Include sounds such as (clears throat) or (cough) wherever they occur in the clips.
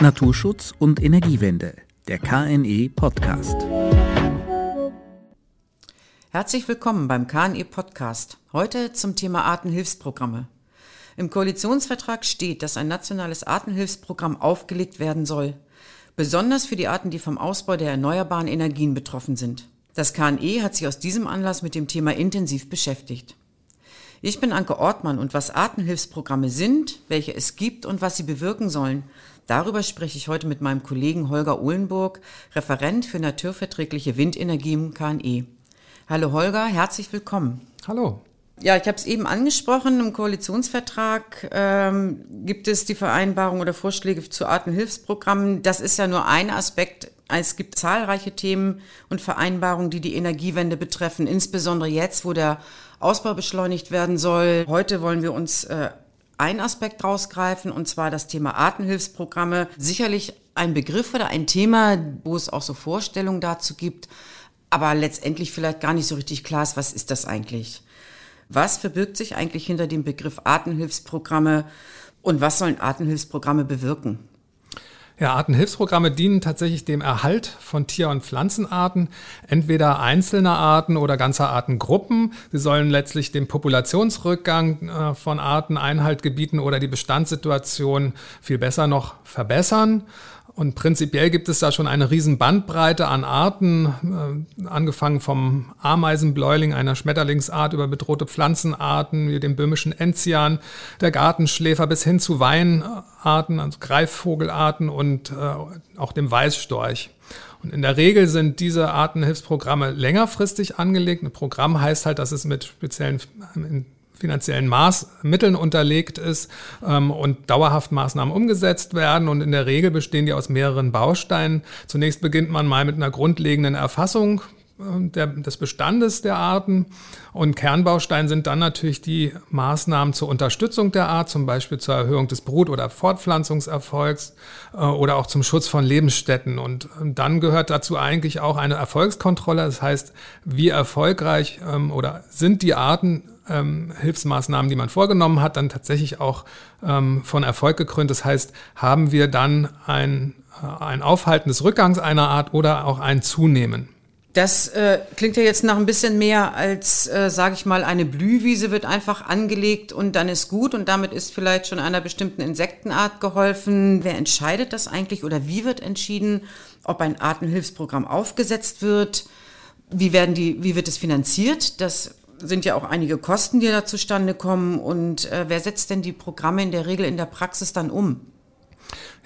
Naturschutz und Energiewende, der KNE Podcast. Herzlich willkommen beim KNE Podcast. Heute zum Thema Artenhilfsprogramme. Im Koalitionsvertrag steht, dass ein nationales Artenhilfsprogramm aufgelegt werden soll, besonders für die Arten, die vom Ausbau der erneuerbaren Energien betroffen sind. Das KNE hat sich aus diesem Anlass mit dem Thema intensiv beschäftigt. Ich bin Anke Ortmann und was Artenhilfsprogramme sind, welche es gibt und was sie bewirken sollen, darüber spreche ich heute mit meinem Kollegen Holger Uhlenburg, Referent für naturverträgliche Windenergie im KNE. Hallo Holger, herzlich willkommen. Hallo. Ja, ich habe es eben angesprochen, im Koalitionsvertrag ähm, gibt es die Vereinbarung oder Vorschläge zu Artenhilfsprogrammen. Das ist ja nur ein Aspekt. Es gibt zahlreiche Themen und Vereinbarungen, die die Energiewende betreffen, insbesondere jetzt, wo der Ausbau beschleunigt werden soll. Heute wollen wir uns äh, einen Aspekt rausgreifen, und zwar das Thema Artenhilfsprogramme. Sicherlich ein Begriff oder ein Thema, wo es auch so Vorstellungen dazu gibt, aber letztendlich vielleicht gar nicht so richtig klar ist, was ist das eigentlich? Was verbirgt sich eigentlich hinter dem Begriff Artenhilfsprogramme und was sollen Artenhilfsprogramme bewirken? Ja, Artenhilfsprogramme dienen tatsächlich dem Erhalt von Tier- und Pflanzenarten, entweder einzelner Arten oder ganzer Artengruppen. Sie sollen letztlich dem Populationsrückgang äh, von Arten Einhalt gebieten oder die Bestandssituation viel besser noch verbessern. Und prinzipiell gibt es da schon eine riesen Bandbreite an Arten, äh, angefangen vom Ameisenbläuling, einer Schmetterlingsart, über bedrohte Pflanzenarten wie dem böhmischen Enzian, der Gartenschläfer bis hin zu Weinarten, also Greifvogelarten und äh, auch dem Weißstorch. Und in der Regel sind diese Artenhilfsprogramme längerfristig angelegt. Ein Programm heißt halt, dass es mit speziellen finanziellen Maßmitteln unterlegt ist ähm, und dauerhaft Maßnahmen umgesetzt werden. Und in der Regel bestehen die aus mehreren Bausteinen. Zunächst beginnt man mal mit einer grundlegenden Erfassung ähm, der, des Bestandes der Arten. Und Kernbaustein sind dann natürlich die Maßnahmen zur Unterstützung der Art, zum Beispiel zur Erhöhung des Brut- oder Fortpflanzungserfolgs äh, oder auch zum Schutz von Lebensstätten. Und ähm, dann gehört dazu eigentlich auch eine Erfolgskontrolle. Das heißt, wie erfolgreich ähm, oder sind die Arten ähm, Hilfsmaßnahmen, die man vorgenommen hat, dann tatsächlich auch ähm, von Erfolg gekrönt. Das heißt, haben wir dann ein, äh, ein Aufhalten des Rückgangs einer Art oder auch ein Zunehmen. Das äh, klingt ja jetzt nach ein bisschen mehr als, äh, sage ich mal, eine Blühwiese wird einfach angelegt und dann ist gut und damit ist vielleicht schon einer bestimmten Insektenart geholfen. Wer entscheidet das eigentlich oder wie wird entschieden, ob ein Artenhilfsprogramm aufgesetzt wird? Wie werden die, wie wird es finanziert? Das sind ja auch einige Kosten, die da zustande kommen. Und äh, wer setzt denn die Programme in der Regel in der Praxis dann um?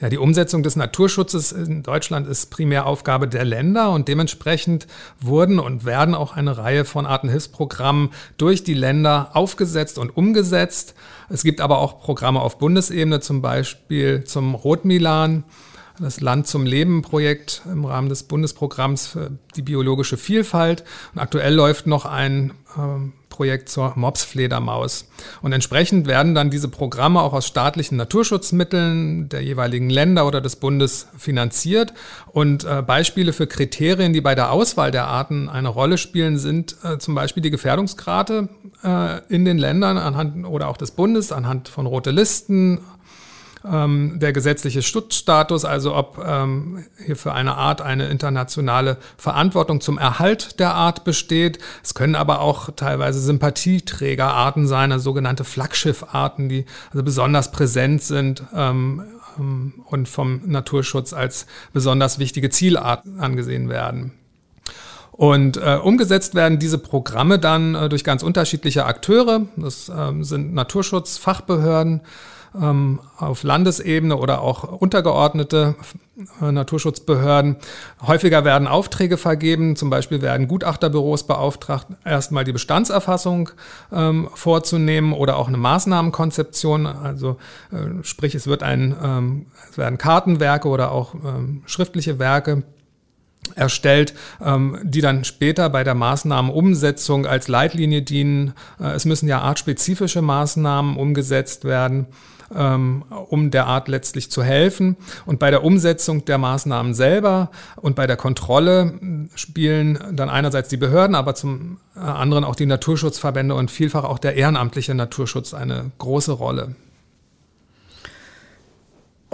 Ja, die Umsetzung des Naturschutzes in Deutschland ist primär Aufgabe der Länder und dementsprechend wurden und werden auch eine Reihe von Artenhilfsprogrammen durch die Länder aufgesetzt und umgesetzt. Es gibt aber auch Programme auf Bundesebene, zum Beispiel zum Rotmilan das Land zum Leben Projekt im Rahmen des Bundesprogramms für die biologische Vielfalt. Und aktuell läuft noch ein äh, Projekt zur Mopsfledermaus. Und entsprechend werden dann diese Programme auch aus staatlichen Naturschutzmitteln der jeweiligen Länder oder des Bundes finanziert. Und äh, Beispiele für Kriterien, die bei der Auswahl der Arten eine Rolle spielen, sind äh, zum Beispiel die Gefährdungsgrade äh, in den Ländern anhand oder auch des Bundes anhand von rote Listen, ähm, der gesetzliche Schutzstatus, also ob ähm, hier für eine Art eine internationale Verantwortung zum Erhalt der Art besteht. Es können aber auch teilweise Sympathieträgerarten sein, also sogenannte Flaggschiffarten, die also besonders präsent sind ähm, ähm und vom Naturschutz als besonders wichtige Zielart angesehen werden. Und äh, umgesetzt werden diese Programme dann äh, durch ganz unterschiedliche Akteure. Das ähm, sind Naturschutzfachbehörden, auf Landesebene oder auch untergeordnete äh, Naturschutzbehörden. Häufiger werden Aufträge vergeben, zum Beispiel werden Gutachterbüros beauftragt, erstmal die Bestandserfassung ähm, vorzunehmen oder auch eine Maßnahmenkonzeption. Also äh, sprich, es wird ein, ähm, es werden Kartenwerke oder auch ähm, schriftliche Werke erstellt, ähm, die dann später bei der Maßnahmenumsetzung als Leitlinie dienen. Äh, es müssen ja artspezifische Maßnahmen umgesetzt werden ähm, um der Art letztlich zu helfen. Und bei der Umsetzung der Maßnahmen selber und bei der Kontrolle spielen dann einerseits die Behörden, aber zum anderen auch die Naturschutzverbände und vielfach auch der ehrenamtliche Naturschutz eine große Rolle.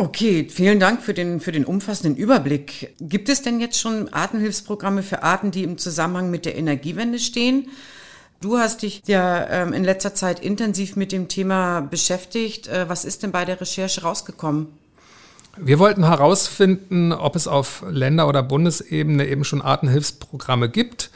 Okay, vielen Dank für den, für den umfassenden Überblick. Gibt es denn jetzt schon Artenhilfsprogramme für Arten, die im Zusammenhang mit der Energiewende stehen? Du hast dich ja ähm, in letzter Zeit intensiv mit dem Thema beschäftigt. Äh, was ist denn bei der Recherche rausgekommen? Wir wollten herausfinden, ob es auf Länder- oder Bundesebene eben schon Artenhilfsprogramme gibt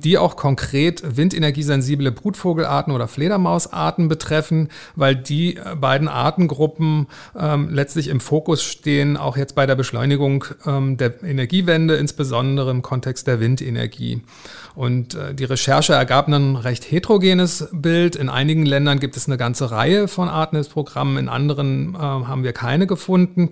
die auch konkret windenergiesensible Brutvogelarten oder Fledermausarten betreffen, weil die äh, beiden Artengruppen ähm, letztlich im Fokus stehen, auch jetzt bei der Beschleunigung ähm, der Energiewende, insbesondere im Kontext der Windenergie. Und äh, die Recherche ergab ein recht heterogenes Bild. In einigen Ländern gibt es eine ganze Reihe von Artenhilfsprogrammen, in anderen äh, haben wir keine gefunden.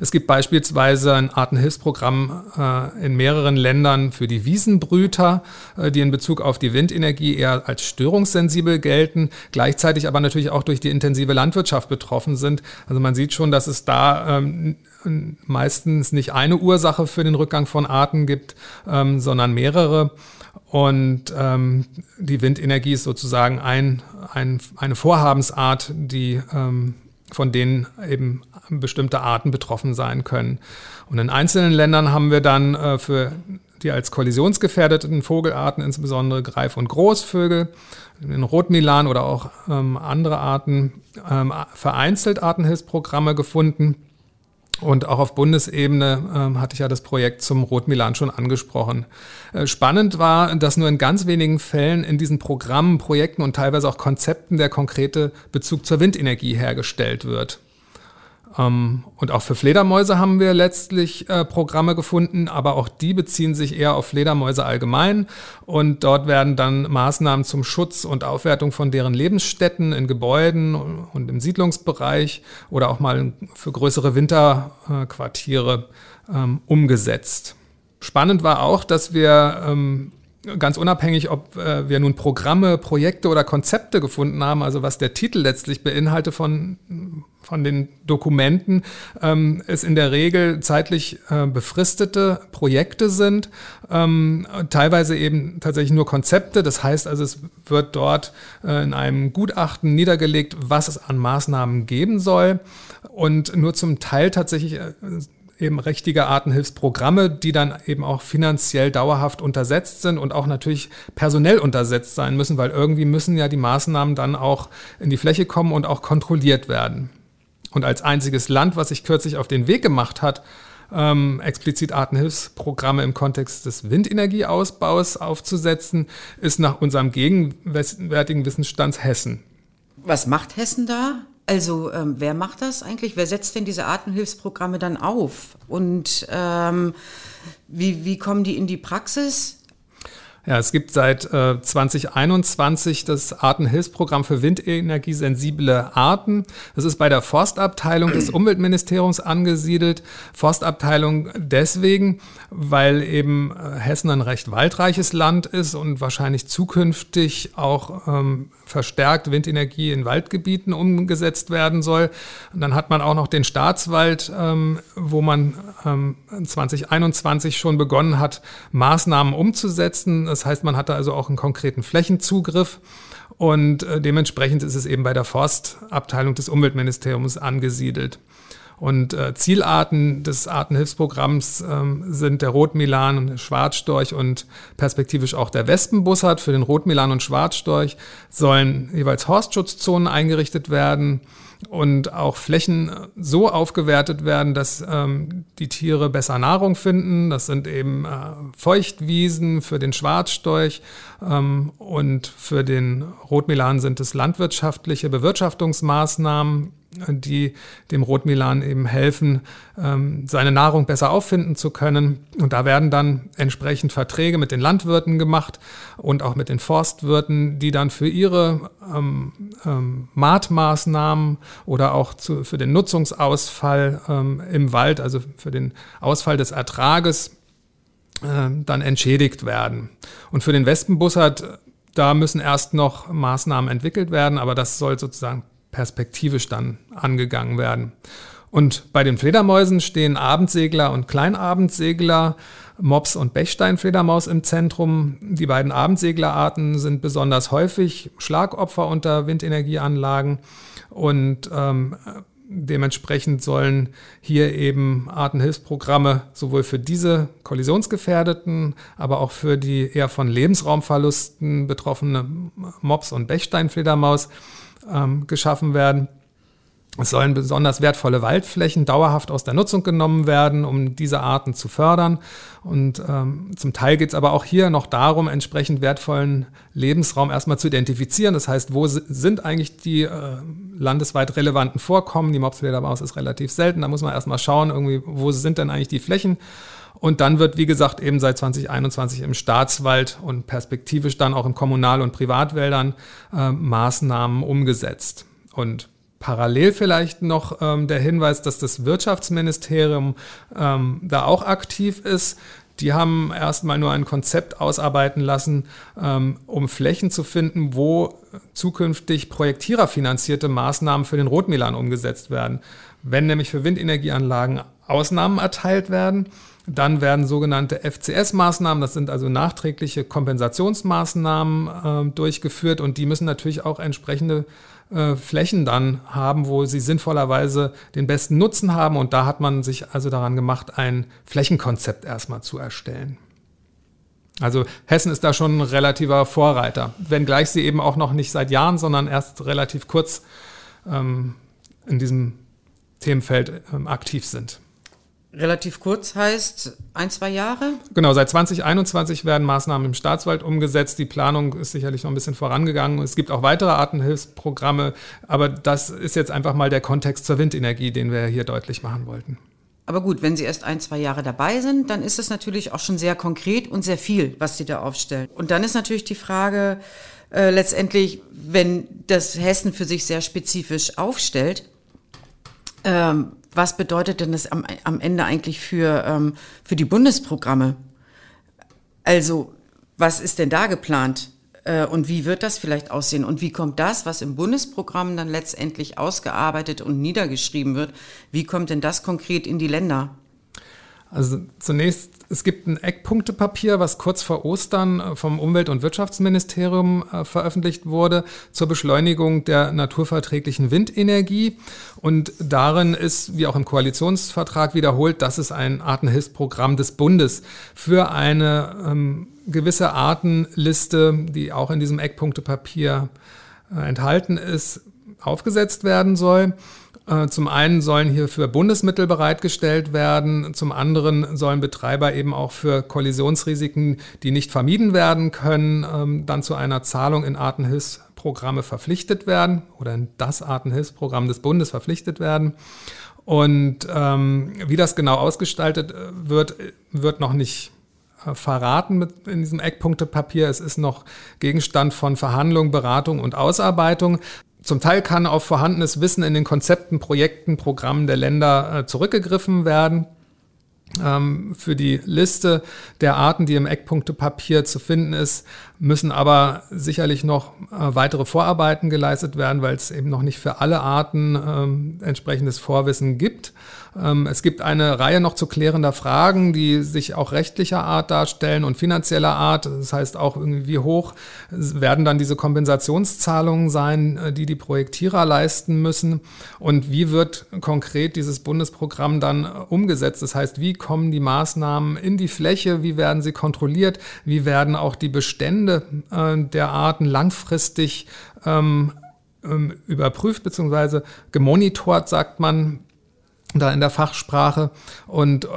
Es gibt beispielsweise ein Artenhilfsprogramm äh, in mehreren Ländern für die Wiesenbrüter, äh, die in Bezug auf die Windenergie eher als störungssensibel gelten, gleichzeitig aber natürlich auch durch die intensive Landwirtschaft betroffen sind. Also man sieht schon, dass es da ähm, meistens nicht eine Ursache für den Rückgang von Arten gibt, ähm, sondern mehrere. Und ähm, die Windenergie ist sozusagen ein, ein, eine Vorhabensart, die ähm, von denen eben bestimmte Arten betroffen sein können. Und in einzelnen Ländern haben wir dann äh, für die als kollisionsgefährdeten Vogelarten, insbesondere Greif- und Großvögel, in Rotmilan oder auch ähm, andere Arten, ähm, vereinzelt Artenhilfsprogramme gefunden. Und auch auf Bundesebene ähm, hatte ich ja das Projekt zum Rotmilan schon angesprochen. Äh, spannend war, dass nur in ganz wenigen Fällen in diesen Programmen, Projekten und teilweise auch Konzepten der konkrete Bezug zur Windenergie hergestellt wird. Ähm, und auch für Fledermäuse haben wir letztlich äh, Programme gefunden, aber auch die beziehen sich eher auf Fledermäuse allgemein. Und dort werden dann Maßnahmen zum Schutz und Aufwertung von deren Lebensstätten in Gebäuden und im Siedlungsbereich oder auch mal für größere Winterquartiere ähm, umgesetzt. Spannend war auch, dass wir ähm, ganz unabhängig, ob äh, wir nun Programme, Projekte oder Konzepte gefunden haben, also was der Titel letztlich beinhaltet von, von den Dokumenten, ähm, es in der Regel zeitlich äh, befristete Projekte sind, ähm, teilweise eben tatsächlich nur Konzepte. Das heißt also, es wird dort äh, in einem Gutachten niedergelegt, was es an Maßnahmen geben soll und nur zum Teil tatsächlich äh, eben richtige Artenhilfsprogramme, die dann eben auch finanziell dauerhaft untersetzt sind und auch natürlich personell untersetzt sein müssen, weil irgendwie müssen ja die Maßnahmen dann auch in die Fläche kommen und auch kontrolliert werden. Und als einziges Land, was sich kürzlich auf den Weg gemacht hat, ähm, explizit Artenhilfsprogramme im Kontext des Windenergieausbaus aufzusetzen, ist nach unserem gegenwärtigen Wissensstand Hessen. Was macht Hessen da? Also ähm, wer macht das eigentlich? Wer setzt denn diese Artenhilfsprogramme dann auf? Und ähm, wie, wie kommen die in die Praxis? Ja, es gibt seit äh, 2021 das Artenhilfsprogramm für windenergiesensible Arten. Das ist bei der Forstabteilung des (clears throat) Umweltministeriums angesiedelt. Forstabteilung deswegen, weil eben äh, Hessen ein recht waldreiches Land ist und wahrscheinlich zukünftig auch ähm, verstärkt Windenergie in Waldgebieten umgesetzt werden soll. Und dann hat man auch noch den Staatswald, ähm, wo man ähm, 2021 schon begonnen hat, Maßnahmen umzusetzen. Das heißt, man hatte also auch einen konkreten Flächenzugriff. Und äh, dementsprechend ist es eben bei der Forstabteilung des Umweltministeriums angesiedelt. Und äh, Zielarten des Artenhilfsprogramms ähm, sind der Rotmilan und der Schwarzstorch und perspektivisch auch der Wespenbussard. Für den Rotmilan und Schwarzstorch sollen jeweils Horstschutzonen eingerichtet werden und auch Flächen so aufgewertet werden, dass ähm, die Tiere besser Nahrung finden. Das sind eben äh, Feuchtwiesen für den Schwarzstorch ähm, und für den Rotmilan sind es landwirtschaftliche Bewirtschaftungsmaßnahmen die dem Rotmilan eben helfen, ähm, seine Nahrung besser auffinden zu können. Und da werden dann entsprechend Verträge mit den Landwirten gemacht und auch mit den Forstwirten, die dann für ihre ähm, ähm, Maatmaßnahmen oder auch zu, für den Nutzungsausfall ähm, im Wald, also für den Ausfall des Ertrages, äh, dann entschädigt werden. Und für den Wespenbussard da müssen erst noch Maßnahmen entwickelt werden, aber das soll sozusagen perspektivisch dann angegangen werden. Und bei den Fledermäusen stehen Abendsegler und Kleinabendsegler, Mops und Bechsteinfledermaus im Zentrum. Die beiden Abendseglerarten sind besonders häufig Schlagopfer unter Windenergieanlagen und ähm, dementsprechend sollen hier eben Artenhilfsprogramme sowohl für diese kollisionsgefährdeten, aber auch für die eher von Lebensraumverlusten betroffene Mops- und Bechsteinfledermaus ähm, geschaffen werden. Es sollen besonders wertvolle Waldflächen dauerhaft aus der Nutzung genommen werden, um diese Arten zu fördern. Und ähm, zum Teil geht es aber auch hier noch darum, entsprechend wertvollen Lebensraum erstmal zu identifizieren. Das heißt, wo sind eigentlich die äh, landesweit relevanten Vorkommen? Die Mopsledermaus ist relativ selten. Da muss man erstmal schauen, irgendwie, wo sind denn eigentlich die Flächen? Und dann wird, wie gesagt, eben seit 2021 im Staatswald und perspektivisch dann auch in Kommunal- und Privatwäldern äh, Maßnahmen umgesetzt. Und Parallel vielleicht noch ähm, der Hinweis, dass das Wirtschaftsministerium ähm, da auch aktiv ist. Die haben erstmal nur ein Konzept ausarbeiten lassen, ähm, um Flächen zu finden, wo zukünftig projektiererfinanzierte Maßnahmen für den Rotmilan umgesetzt werden. Wenn nämlich für Windenergieanlagen Ausnahmen erteilt werden, dann werden sogenannte FCS-Maßnahmen, das sind also nachträgliche Kompensationsmaßnahmen, äh, durchgeführt und die müssen natürlich auch entsprechende äh, Flächen dann haben, wo sie sinnvollerweise den besten Nutzen haben. Und da hat man sich also daran gemacht, ein Flächenkonzept erstmal zu erstellen. Also Hessen ist da schon ein relativer Vorreiter, wenngleich sie eben auch noch nicht seit Jahren, sondern erst relativ kurz ähm, in diesem Themenfeld ähm, aktiv sind. Relativ kurz heißt ein, zwei Jahre? Genau, seit 2021 werden Maßnahmen im Staatswald umgesetzt. Die Planung ist sicherlich noch ein bisschen vorangegangen. Es gibt auch weitere Artenhilfsprogramme, aber das ist jetzt einfach mal der Kontext zur Windenergie, den wir hier deutlich machen wollten. Aber gut, wenn Sie erst ein, zwei Jahre dabei sind, dann ist es natürlich auch schon sehr konkret und sehr viel, was Sie da aufstellen. Und dann ist natürlich die Frage, äh, letztendlich, wenn das Hessen für sich sehr spezifisch aufstellt, ähm, was bedeutet denn das am, am Ende eigentlich für, ähm, für die Bundesprogramme? Also, was ist denn da geplant? Äh, und wie wird das vielleicht aussehen? Und wie kommt das, was im Bundesprogramm dann letztendlich ausgearbeitet und niedergeschrieben wird, wie kommt denn das konkret in die Länder? Also zunächst, es gibt ein Eckpunktepapier, was kurz vor Ostern äh, vom Umwelt- und Wirtschaftsministerium äh, veröffentlicht wurde zur Beschleunigung der naturverträglichen Windenergie. Und darin ist, wie auch im Koalitionsvertrag wiederholt, dass es ein Artenhilfsprogramm des Bundes für eine ähm, gewisse Artenliste, die auch in diesem Eckpunktepapier äh, enthalten ist, aufgesetzt werden soll. Äh, zum einen sollen hierfür Bundesmittel bereitgestellt werden, zum anderen sollen Betreiber eben auch für Kollisionsrisiken, die nicht vermieden werden können, ähm, dann zu einer Zahlung in Artenhilfsprogramme verpflichtet werden oder in das Artenhilfsprogramm des Bundes verpflichtet werden. Und ähm, wie das genau ausgestaltet äh, wird, wird noch nicht äh, verraten mit in diesem Eckpunktepapier. Es ist noch Gegenstand von Verhandlungen, Beratung und Ausarbeitung. Zum Teil kann auf vorhandenes Wissen in den Konzepten, Projekten, Programmen der Länder äh, zurückgegriffen werden. Ähm, für die Liste der Arten, die im Eckpunktepapier zu finden ist, müssen aber sicherlich noch äh, weitere Vorarbeiten geleistet werden, weil es eben noch nicht für alle Arten ähm, entsprechendes Vorwissen gibt. Ähm, es gibt eine Reihe noch zu klärender Fragen, die sich auch rechtlicher Art darstellen und finanzieller Art. Das heißt auch wie hoch werden dann diese Kompensationszahlungen sein, äh, die die Projektierer leisten müssen und wie wird konkret dieses Bundesprogramm dann äh, umgesetzt. Das heißt, wie kommen die Maßnahmen in die Fläche, wie werden sie kontrolliert, wie werden auch die Bestände äh, der Arten langfristig ähm, ähm überprüft bzw. gemonitort, sagt man, da in der Fachsprache. Und äh,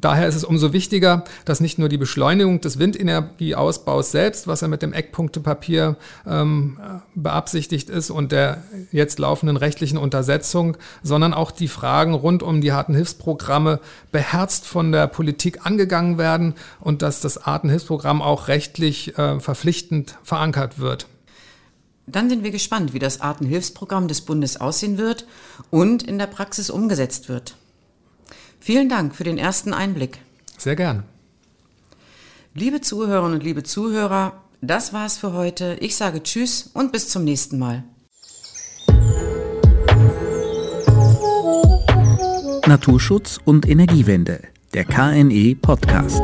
daher ist es umso wichtiger, dass nicht nur die Beschleunigung des Windenergieausbaus selbst, was ja mit dem Eckpunktepapier ähm, beabsichtigt ist und der jetzt laufenden rechtlichen Untersetzung, sondern auch die Fragen rund um die harten Hilfsprogramme beherzt von der Politik angegangen werden und dass das Artenhilfsprogramm auch rechtlich äh, verpflichtend verankert wird. Dann sind wir gespannt, wie das Artenhilfsprogramm des Bundes aussehen wird und in der Praxis umgesetzt wird. Vielen Dank für den ersten Einblick. Sehr gern. Liebe Zuhörerinnen und liebe Zuhörer, das war's für heute. Ich sage Tschüss und bis zum nächsten Mal. Naturschutz und Energiewende, der KNE Podcast.